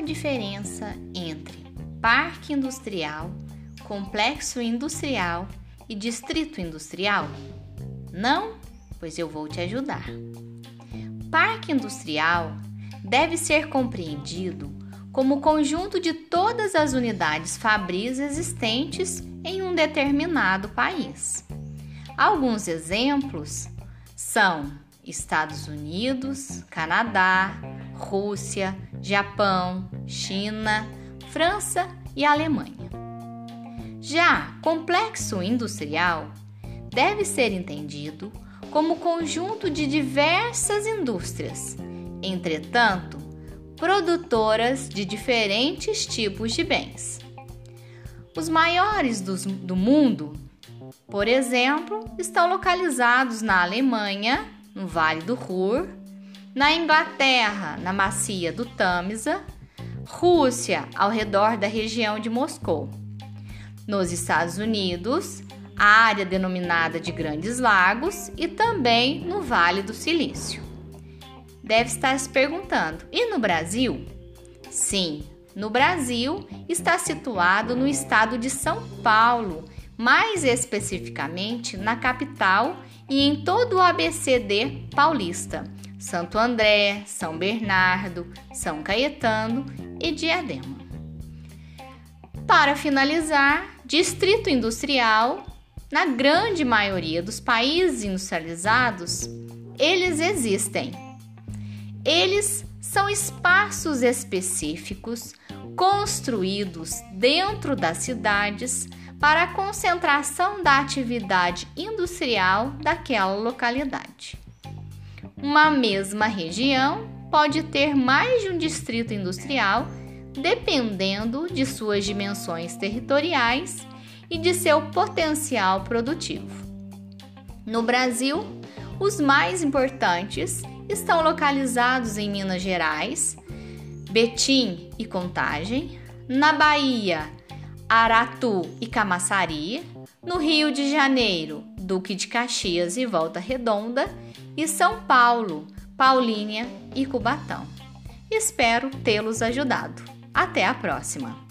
a diferença entre parque industrial, complexo industrial e distrito industrial? Não? Pois eu vou te ajudar. Parque industrial deve ser compreendido como o conjunto de todas as unidades fabris existentes em um determinado país. Alguns exemplos são Estados Unidos, Canadá, Rússia, Japão, China, França e Alemanha. Já complexo industrial deve ser entendido como conjunto de diversas indústrias, entretanto, produtoras de diferentes tipos de bens. Os maiores do, do mundo, por exemplo, estão localizados na Alemanha, no Vale do Ruhr, na Inglaterra, na Macia do Tamisa, Rússia, ao redor da região de Moscou. Nos Estados Unidos, a área denominada de Grandes Lagos e também no Vale do Silício. Deve estar se perguntando: e no Brasil? Sim, no Brasil está situado no estado de São Paulo, mais especificamente na capital e em todo o ABCD paulista: Santo André, São Bernardo, São Caetano e Diadema. Para finalizar, Distrito Industrial na grande maioria dos países industrializados, eles existem. Eles são espaços específicos construídos dentro das cidades para a concentração da atividade industrial daquela localidade. Uma mesma região pode ter mais de um distrito industrial, dependendo de suas dimensões territoriais e de seu potencial produtivo. No Brasil, os mais importantes estão localizados em Minas Gerais, Betim e Contagem, na Bahia, Aratu e Camaçari, no Rio de Janeiro, Duque de Caxias e Volta Redonda, e São Paulo, Paulínia e Cubatão. Espero tê-los ajudado. Até a próxima!